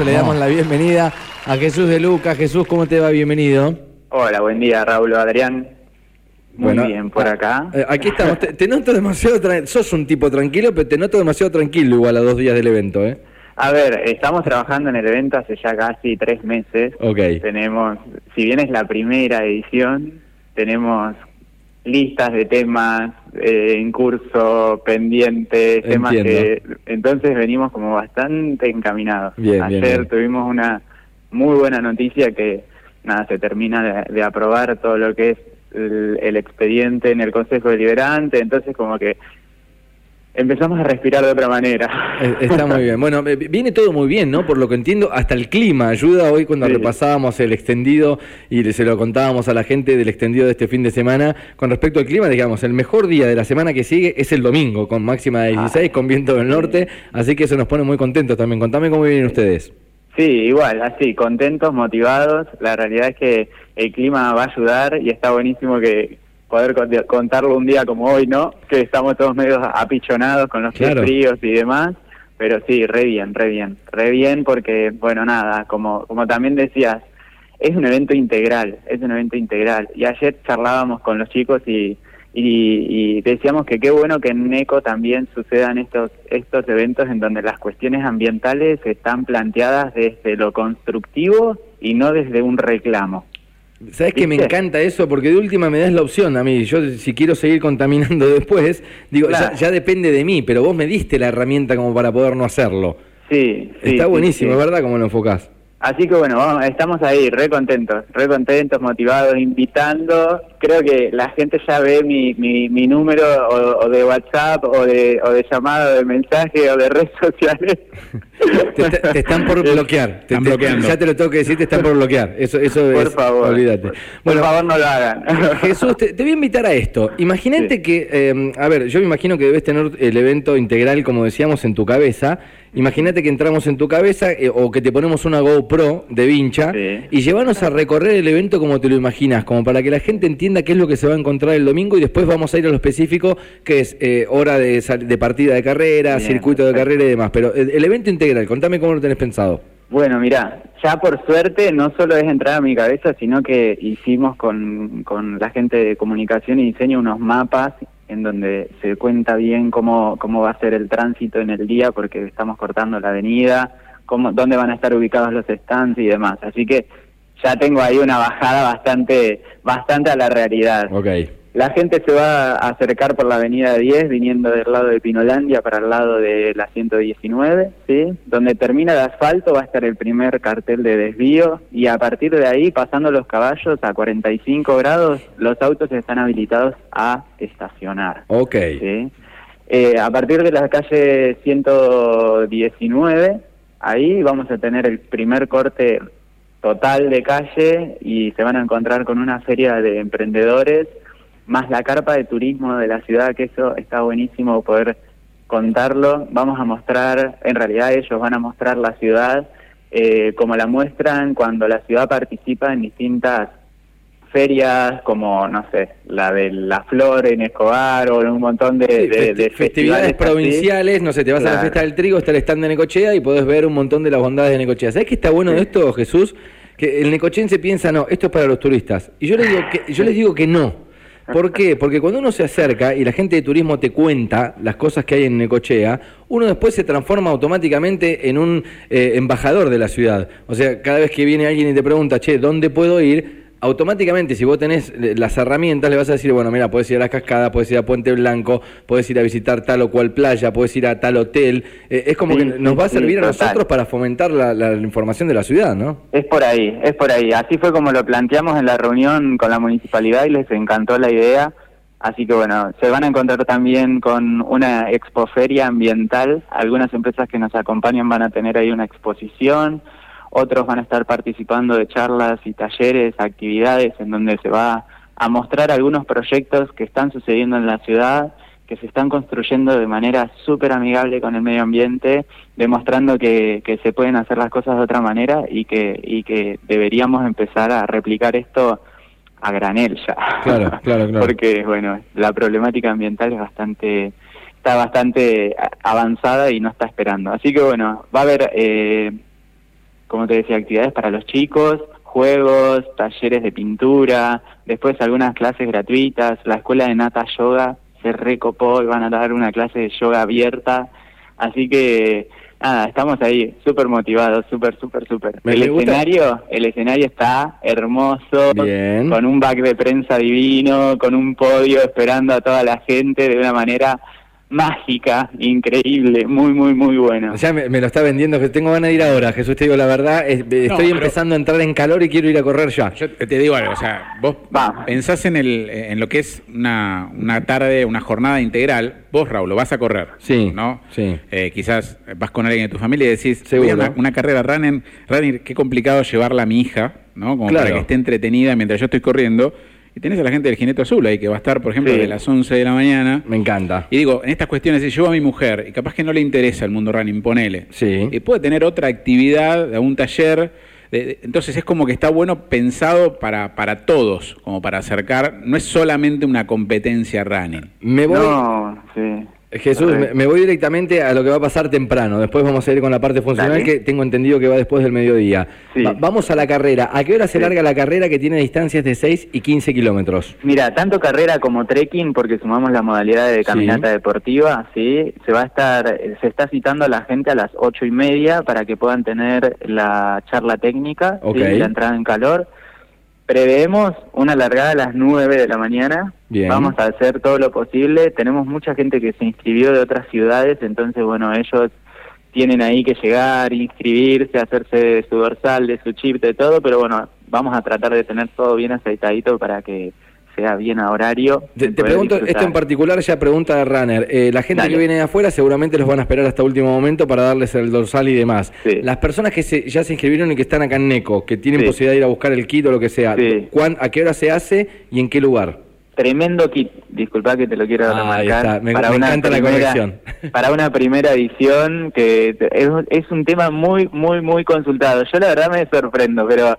Le damos la bienvenida a Jesús de Lucas. Jesús, ¿cómo te va? Bienvenido. Hola, buen día, Raúl Adrián. Muy bien, por acá. Eh, aquí estamos. Te, noto demasiado. Sos un tipo tranquilo, pero te noto demasiado tranquilo igual a dos días del evento, ¿eh? A ver, estamos trabajando en el evento hace ya casi tres meses. Ok. Tenemos, si bien es la primera edición, tenemos listas de temas eh, en curso, pendientes, temas que entonces venimos como bastante encaminados. Ayer tuvimos una muy buena noticia que nada se termina de, aprobar todo lo que es el, expediente en el Consejo Deliberante, entonces como que empezamos a respirar de otra manera. Eh, está muy bien. Bueno, eh, viene todo muy bien, ¿no? Por lo que entiendo, hasta el clima ayuda. Hoy cuando repasábamos el extendido y se lo contábamos a la gente del extendido de este fin de semana, con respecto al clima, digamos, el mejor día de la semana que sigue es el domingo, con máxima de 16, ah. con viento del norte, así que eso nos pone muy contentos también. Contame cómo vienen ustedes. Sí, igual, así, contentos, motivados. La realidad es que el clima va a ayudar y está buenísimo que, poder contarlo un día como hoy, ¿no? Que estamos todos medio apichonados con los pies fríos y demás, pero sí, re bien, re bien, re bien porque, bueno, nada, como, como también decías, es un evento integral, es un evento integral. Y ayer charlábamos con los chicos y, y, decíamos que qué bueno que en NECO también sucedan estos, estos eventos en donde las cuestiones ambientales están planteadas desde lo constructivo y no desde un reclamo. ¿Sabes que me encanta eso? Porque de última me das la opción a mí. Yo, si quiero seguir contaminando después, digo, ya, depende de mí, pero vos me diste la herramienta como para poder no hacerlo. Sí. Está buenísimo, ¿verdad? Como lo enfocás. Así que bueno, estamos ahí, re contentos, re contentos, motivados, invitando. Creo que la gente ya ve mi, mi, número o, de WhatsApp o de, o de llamada, de mensaje o de redes sociales. te, están por bloquear. Te, ya te lo tengo que decir, te están por bloquear. Eso, eso por favor. Olvídate. Bueno, por favor, no lo hagan. Jesús, te, voy a invitar a esto. Imagínate que, eh, a ver, yo me imagino que debes tener el evento integral, como decíamos, en tu cabeza. Imagínate que entramos en tu cabeza eh, o que te ponemos una GoPro de vincha y llevarnos a recorrer el evento como te lo imaginas, como para que la gente entienda qué es lo que se va a encontrar el domingo y después vamos a ir a lo específico, que es eh, hora de, de, partida de carrera, circuito de carrera y demás. Pero el, evento integral, contame cómo lo tenés pensado. Bueno, mira, ya por suerte no solo es entrar a mi cabeza, sino que hicimos con, con la gente de comunicación y diseño unos mapas en donde se cuenta bien cómo, cómo va a ser el tránsito en el día, porque estamos cortando la avenida, cómo, dónde van a estar ubicados los stands y demás. Así que ya tengo ahí una bajada bastante, bastante a la realidad. Okay. La gente se va a acercar por la avenida 10 viniendo del lado de Pinolandia para el lado de la 119, ¿sí? Donde termina el asfalto va a estar el primer cartel de desvío y a partir de ahí, pasando los caballos a 45 grados, los autos están habilitados a estacionar. Ok. Eh, a partir de la calle 119, ahí vamos a tener el primer corte total de calle y se van a encontrar con una feria de emprendedores más la carpa de turismo de la ciudad, que eso está buenísimo poder contarlo. Vamos a mostrar, en realidad ellos van a mostrar la ciudad eh, como la muestran cuando la ciudad participa en distintas ferias como, no sé, la de la flor en Escobar o un montón de, festividades provinciales, no sé, te vas a la fiesta del trigo, está el stand de Necochea y podés ver un montón de las bondades de Necochea. ¿Sabes qué está bueno de esto, Jesús? Que el necochense piensa, no, esto es para los turistas. Y yo les digo que, yo les digo que no. ¿Por qué? Porque cuando uno se acerca y la gente de turismo te cuenta las cosas que hay en Necochea, uno después se transforma automáticamente en un eh, embajador de la ciudad. O sea, cada vez que viene alguien y te pregunta, che, ¿dónde puedo ir? Automáticamente si vos tenés las herramientas le vas a decir, bueno, mira, puedes ir a la cascada, puedes ir a Puente Blanco, puedes ir a visitar tal o cual playa, puedes ir a tal hotel. Eh, es como que nos va a servir a nosotros para fomentar la, información de la ciudad, ¿no? Es por ahí, es por ahí. Así fue como lo planteamos en la reunión con la municipalidad y les encantó la idea. Así que bueno, se van a encontrar también con una expoferia ambiental. Algunas empresas que nos acompañan van a tener ahí una exposición otros van a estar participando de charlas y talleres, actividades en donde se va a mostrar algunos proyectos que están sucediendo en la ciudad, que se están construyendo de manera súper amigable con el medio ambiente, demostrando que, que, se pueden hacer las cosas de otra manera y que, y que deberíamos empezar a replicar esto a granel ya. Claro, claro, claro. Porque, bueno, la problemática ambiental es bastante está bastante avanzada y no está esperando. Así que bueno, va a haber eh, como te decía, actividades para los chicos, juegos, talleres de pintura, después algunas clases gratuitas, la escuela de Nata Yoga se recopó y van a dar una clase de yoga abierta, así que nada, estamos ahí, súper motivados, súper, súper, súper. El escenario, el escenario está hermoso, con un back de prensa divino, con un podio esperando a toda la gente de una manera mágica, increíble, muy, muy, muy bueno. Ya me, lo está vendiendo, que tengo ganas de ir ahora, Jesús, te digo la verdad, estoy empezando a entrar en calor y quiero ir a correr ya. Yo te digo algo, o sea, vos pensás en, el, en lo que es una, una tarde, una jornada integral, vos, Raúl, lo vas a correr, sí, ¿no? Sí. Eh, quizás vas con alguien de tu familia y decís, una, una, carrera running, running, qué complicado llevarla a mi hija, ¿no? Como para que esté entretenida mientras yo estoy corriendo y tenés a la gente del Jinete Azul ahí, que va a estar, por ejemplo, de las 11 de la mañana. Me encanta. Y digo, en estas cuestiones, si llevo a mi mujer, y capaz que no le interesa el mundo running, ponele. Sí. Y puede tener otra actividad, de un taller. entonces es como que está bueno pensado para, para todos, como para acercar. No es solamente una competencia running. Me voy. No, sí. Jesús, me, voy directamente a lo que va a pasar temprano. Después vamos a ir con la parte funcional que tengo entendido que va después del mediodía. vamos a la carrera. ¿A qué hora se larga la carrera que tiene distancias de 6 y 15 kilómetros? Mira, tanto carrera como trekking, porque sumamos la modalidad de caminata deportiva, sí, se va a estar, se está citando a la gente a las ocho y media para que puedan tener la charla técnica, la entrada en calor. Preveemos una largada a las 9 de la mañana. Vamos a hacer todo lo posible. Tenemos mucha gente que se inscribió de otras ciudades, entonces, bueno, ellos tienen ahí que llegar, inscribirse, hacerse de su dorsal, de su chip, de todo, pero bueno, vamos a tratar de tener todo bien aceitadito para que sea bien a horario. Te, pregunto, esto en particular ya pregunta de Runner. Eh, la gente que viene de afuera seguramente los van a esperar hasta último momento para darles el dorsal y demás. Las personas que se, ya se inscribieron y que están acá en NECO, que tienen posibilidad de ir a buscar el kit o lo que sea, ¿a qué hora se hace y en qué lugar? Tremendo kit, disculpa que te lo quiero remarcar. Me, para una encanta primera, la Para una primera edición que es, es un tema muy, muy, muy consultado. Yo la verdad me sorprendo, pero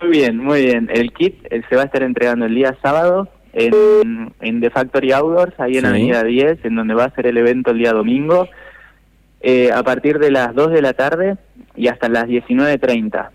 muy bien, muy bien. El kit eh, se va a estar entregando el día sábado en, en The Factory Outdoors, ahí en Avenida 10, en donde va a ser el evento el día domingo, eh, a partir de las 2 de la tarde y hasta las 19.30.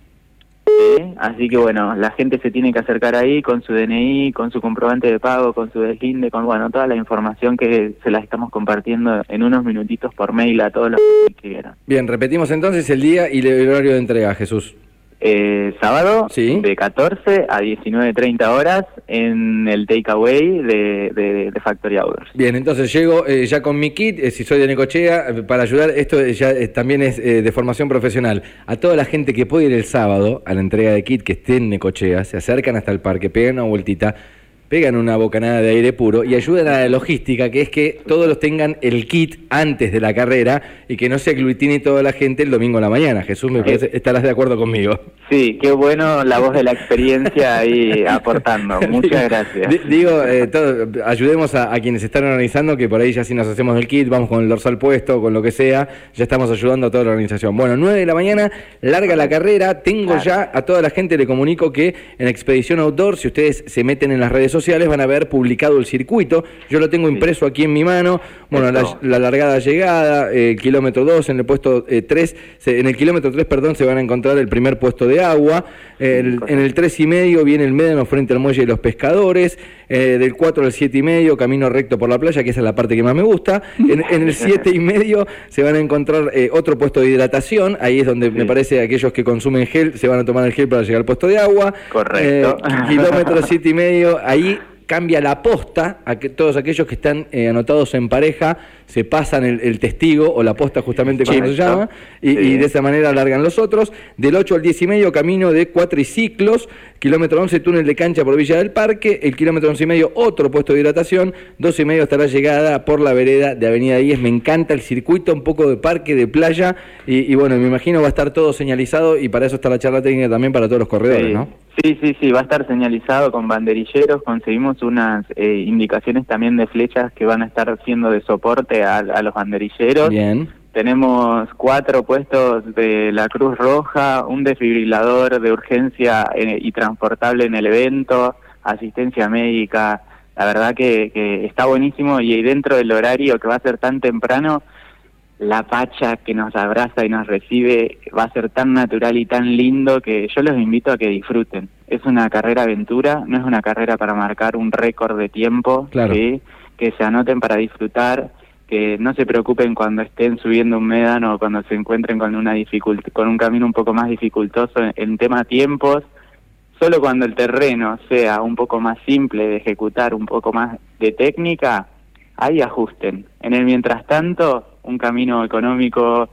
Así que bueno, la gente se tiene que acercar ahí con su DNI, con su comprobante de pago, con su deslinde, con bueno, toda la información que se la estamos compartiendo en unos minutitos por mail a todos los que quieran. Bien, repetimos entonces el día y el horario de entrega, Jesús. Eh, sábado de 14 a 19.30 horas en el takeaway de, de, de, Factory Outdoors. Bien, entonces llego eh, ya con mi kit, eh, si soy de Necochea, eh, para ayudar, esto ya también es de formación profesional. A toda la gente que puede ir el sábado a la entrega de kit que esté en Necochea, se acercan hasta el parque, pegan una vueltita pegan una bocanada de aire puro y ayudan a la logística, que es que todos los tengan el kit antes de la carrera y que no se aglutine toda la gente el domingo a la mañana. Jesús, me parece, estarás de acuerdo conmigo. Sí, qué bueno la voz de la experiencia ahí aportando. Muchas gracias. digo, eh, ayudemos a, quienes están organizando, que por ahí ya si nos hacemos el kit, vamos con el dorsal puesto, con lo que sea, ya estamos ayudando a toda la organización. Bueno, 9 de la mañana, larga la carrera, tengo ya a toda la gente, le comunico que en Expedición Outdoor, si ustedes se meten en las redes sociales, sociales van a ver publicado el circuito. Yo lo tengo impreso aquí en mi mano. Bueno, la, largada llegada, el kilómetro 2, en el puesto 3, eh, en el kilómetro 3, perdón, se van a encontrar el primer puesto de agua. en el 3 y medio viene el médano frente al muelle de los pescadores. Eh, del 4 al 7 y medio, camino recto por la playa, que esa es la parte que más me gusta. En, el 7 y medio se van a encontrar eh, otro puesto de hidratación. Ahí es donde me parece aquellos que consumen gel se van a tomar el gel para llegar al puesto de agua. Correcto. kilómetro 7 y medio, ahí cambia la posta, a que todos aquellos que están eh, anotados en pareja se pasan el, testigo o la posta justamente como se llama, y, de esa manera alargan los otros. Del 8 al 10 y medio, camino de cuatriciclos, kilómetro 11, túnel de cancha por Villa del Parque, el kilómetro 11 y medio, otro puesto de hidratación, 12 y medio la llegada por la vereda de Avenida 10. Me encanta el circuito, un poco de parque, de playa, y, bueno, me imagino va a estar todo señalizado y para eso está la charla técnica también para todos los corredores, ¿no? Sí, sí, sí, va a estar señalizado con banderilleros, conseguimos unas eh, indicaciones también de flechas que van a estar siendo de soporte a, los banderilleros. Bien. Tenemos cuatro puestos de la Cruz Roja, un desfibrilador de urgencia eh, y transportable en el evento, asistencia médica. La verdad que, que está buenísimo y dentro del horario que va a ser tan temprano, la pacha que nos abraza y nos recibe va a ser tan natural y tan lindo que yo los invito a que disfruten. Es una carrera aventura, no es una carrera para marcar un récord de tiempo, que se anoten para disfrutar, que no se preocupen cuando estén subiendo un médano o cuando se encuentren con una con un camino un poco más dificultoso en, en tema tiempos, solo cuando el terreno sea un poco más simple de ejecutar, un poco más de técnica, ahí ajusten. En el mientras tanto, un camino económico,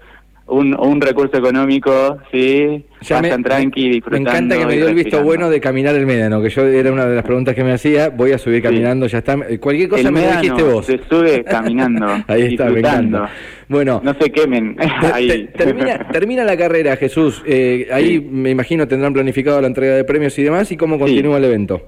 un, un recurso económico, sí, ya me, tranqui, disfrutando. Me encanta que me dio el visto bueno de caminar el médano, que yo era una de las preguntas que me hacía, voy a subir caminando, ya está. Cualquier cosa me dijiste vos. Se sube caminando, ahí está, me encanta. Bueno, no se quemen. ahí. Termina, termina, la carrera, Jesús. Eh, ahí me imagino tendrán planificado la entrega de premios y demás. ¿Y cómo continúa el evento?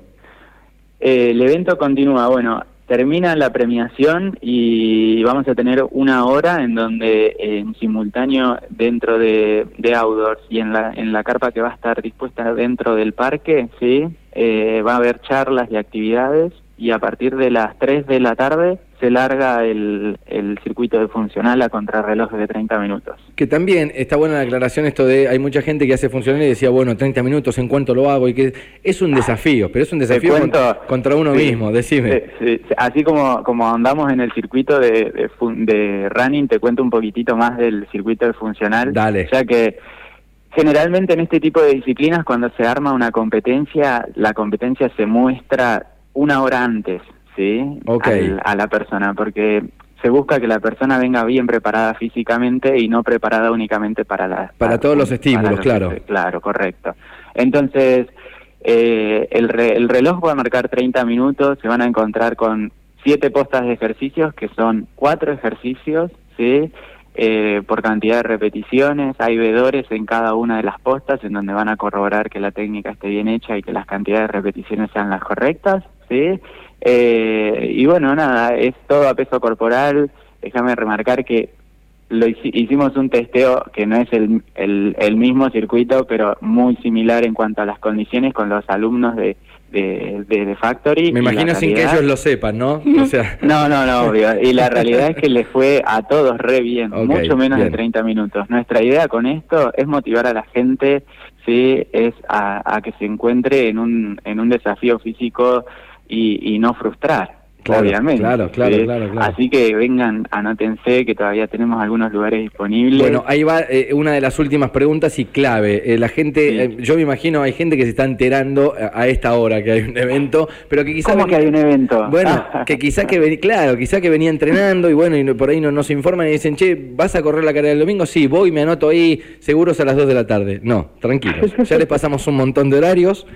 Eh, el evento continúa, bueno, termina la premiación y vamos a tener una hora en donde en simultáneo dentro de, de outdoors y en la, en la carpa que va a estar dispuesta dentro del parque, sí, eh, va a haber charlas y actividades y a partir de las 3 de la tarde se larga el, el circuito de funcional a contrarreloj de 30 minutos. Que también está buena la aclaración esto de, hay mucha gente que hace funcional y decía, bueno, 30 minutos, ¿en cuánto lo hago? Y que es un desafío, pero es un desafío contra, uno mismo, decime. así como, como andamos en el circuito de, de, de running, te cuento un poquitito más del circuito de funcional. Dale. Ya que generalmente en este tipo de disciplinas, cuando se arma una competencia, la competencia se muestra una hora antes, ¿sí? a la persona, porque se busca que la persona venga bien preparada físicamente y no preparada únicamente para la... Para, todos los estímulos, claro. Claro, correcto. Entonces, eh, el, el reloj va a marcar 30 minutos, se van a encontrar con siete postas de ejercicios, que son cuatro ejercicios, ¿sí? Eh, por cantidad de repeticiones, hay vedores en cada una de las postas en donde van a corroborar que la técnica esté bien hecha y que las cantidades de repeticiones sean las correctas, ¿sí? Eh, y bueno, nada, es todo a peso corporal, déjame remarcar que lo hicimos un testeo que no es el, el, el mismo circuito, pero muy similar en cuanto a las condiciones con los alumnos de de, de, Factory. Me imagino sin que ellos lo sepan, ¿no? O sea... No, no, no, obvio. Y la realidad es que les fue a todos re bien, mucho menos de 30 minutos. Nuestra idea con esto es motivar a la gente, sí, es a, que se encuentre en un, en un desafío físico y, y no frustrar. Claro, obviamente. Claro, claro, claro, Así que vengan, anótense que todavía tenemos algunos lugares disponibles. Bueno, ahí va eh, una de las últimas preguntas y clave. Eh, la gente, eh, yo me imagino, hay gente que se está enterando a, esta hora que hay un evento, pero que quizás... ¿Cómo que hay un evento? Bueno, que quizás que, venía, claro, quizás que venía entrenando y bueno, y por ahí no nos informan y dicen, che, ¿vas a correr la carrera del domingo? Sí, voy, me anoto ahí, seguros a las 2 de la tarde. No, tranquilos, ya les pasamos un montón de horarios.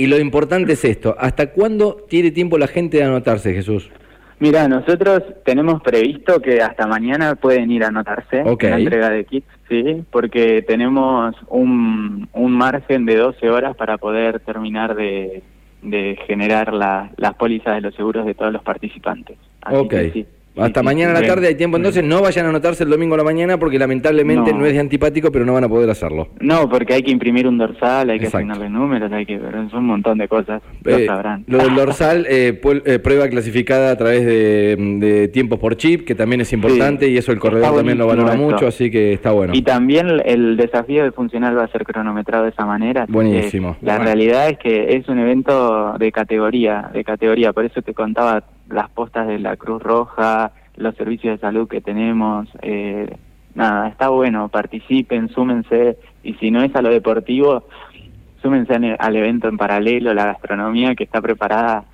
Y lo importante es esto, ¿hasta cuándo tiene tiempo la gente de anotarse, Jesús? Mira, nosotros tenemos previsto que hasta mañana pueden ir a anotarse en la entrega de kits, sí, porque tenemos un, un margen de 12 horas para poder terminar de, de generar la, las pólizas de los seguros de todos los participantes. Así que sí. Hasta mañana a la tarde hay tiempo, entonces no vayan a anotarse el domingo a la mañana porque lamentablemente no. es de antipático, pero no van a poder hacerlo. No, porque hay que imprimir un dorsal, hay que asignarle números, hay que son un montón de cosas, lo eh, sabrán. Lo del dorsal, eh, eh, prueba clasificada a través de, tiempos por chip, que también es importante y eso el corredor también lo valora mucho, así que está bueno. Y también el desafío de funcional va a ser cronometrado de esa manera. Buenísimo. La realidad es que es un evento de categoría, de categoría, por eso te contaba las postas de la Cruz Roja, los servicios de salud que tenemos. Eh, nada, está bueno, participen, súmense, y si no es a lo deportivo, súmense al evento en paralelo, la gastronomía que está preparada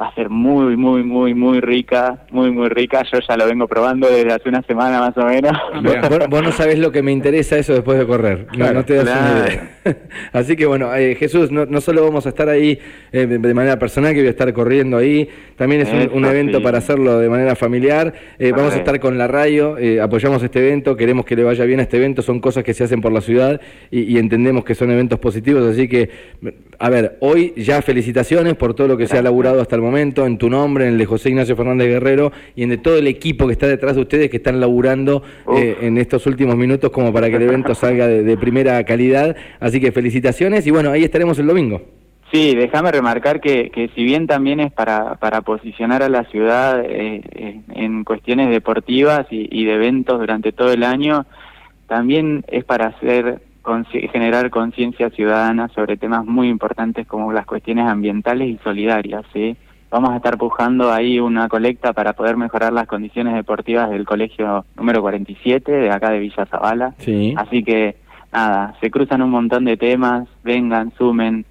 va a ser muy, muy, muy, muy rica, muy, muy rica. Yo ya lo vengo probando desde hace una semana más o menos. vos, no sabés lo que me interesa eso después de correr. no, te das una idea. Así que bueno, eh, Jesús, no, no, solo vamos a estar ahí eh, de manera personal, que voy a estar corriendo ahí, también es un, evento para hacerlo de manera familiar. Eh, vamos a estar con la radio, apoyamos este evento, queremos que le vaya bien a este evento, son cosas que se hacen por la ciudad y, y entendemos que son eventos positivos, así que, a ver, hoy ya felicitaciones por todo lo que se ha laburado hasta el momento, en tu nombre, en el de José Ignacio Fernández Guerrero y en de todo el equipo que está detrás de ustedes que están laburando en estos últimos minutos como para que el evento salga de, de primera calidad. Así que felicitaciones y bueno, ahí estaremos el domingo. Sí, déjame remarcar que, que si bien también es para, para posicionar a la ciudad eh, eh, en cuestiones deportivas y, y, de eventos durante todo el año, también es para hacer generar conciencia ciudadana sobre temas muy importantes como las cuestiones ambientales y solidarias. ¿sí? Vamos a estar pujando ahí una colecta para poder mejorar las condiciones deportivas del colegio número 47 de acá de Villa Zavala. Sí. Así que nada, se cruzan un montón de temas, vengan, sumen,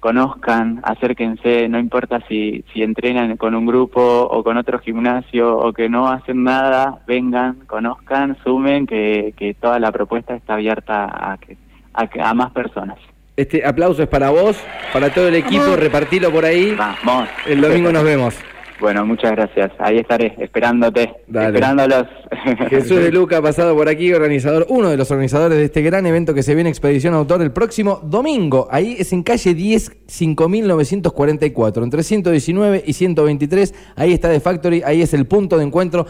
conozcan, acérquense, no importa si, si entrenan con un grupo o con otro gimnasio o que no hacen nada, vengan, conozcan, sumen, que, que toda la propuesta está abierta a, que, a, a más personas. Este aplauso es para vos, para todo el equipo, repartilo por ahí. Vamos. El domingo nos vemos. Bueno, muchas gracias. Ahí estaré, esperándote, esperándolos. Jesús de Luca, pasado por aquí, organizador, uno de los organizadores de este gran evento que se viene Expedición Autor el próximo domingo. Ahí es en calle 10, 5944, entre 119 y 123. Ahí está The Factory, ahí es el punto de encuentro